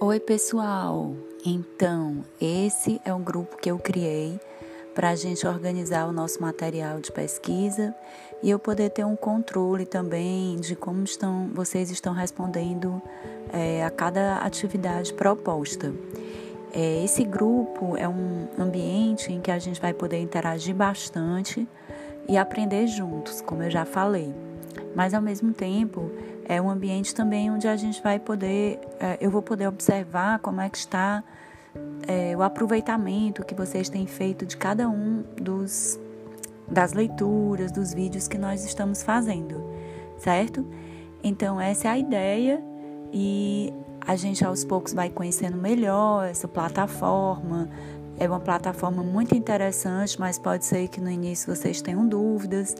Oi, pessoal! Então, esse é um grupo que eu criei para a gente organizar o nosso material de pesquisa e eu poder ter um controle também de como estão, vocês estão respondendo é, a cada atividade proposta. É, esse grupo é um ambiente em que a gente vai poder interagir bastante e aprender juntos, como eu já falei. Mas ao mesmo tempo, é um ambiente também onde a gente vai poder, é, eu vou poder observar como é que está é, o aproveitamento que vocês têm feito de cada um dos das leituras, dos vídeos que nós estamos fazendo, certo? Então essa é a ideia e a gente aos poucos vai conhecendo melhor essa plataforma. É uma plataforma muito interessante, mas pode ser que no início vocês tenham dúvidas.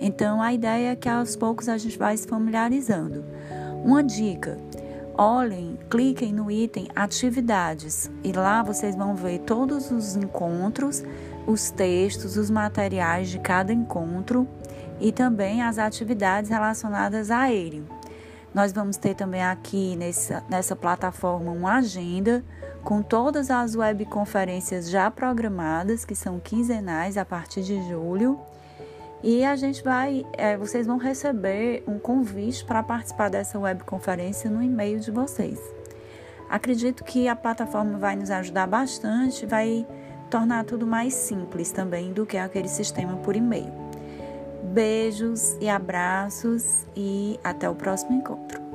Então a ideia é que aos poucos a gente vai se familiarizando. Uma dica: olhem, cliquem no item atividades e lá vocês vão ver todos os encontros, os textos, os materiais de cada encontro e também as atividades relacionadas a ele. Nós vamos ter também aqui nessa, nessa plataforma uma agenda com todas as webconferências já programadas, que são quinzenais a partir de julho e a gente vai, é, vocês vão receber um convite para participar dessa webconferência no e-mail de vocês. Acredito que a plataforma vai nos ajudar bastante, vai tornar tudo mais simples também do que aquele sistema por e-mail. Beijos e abraços e até o próximo encontro.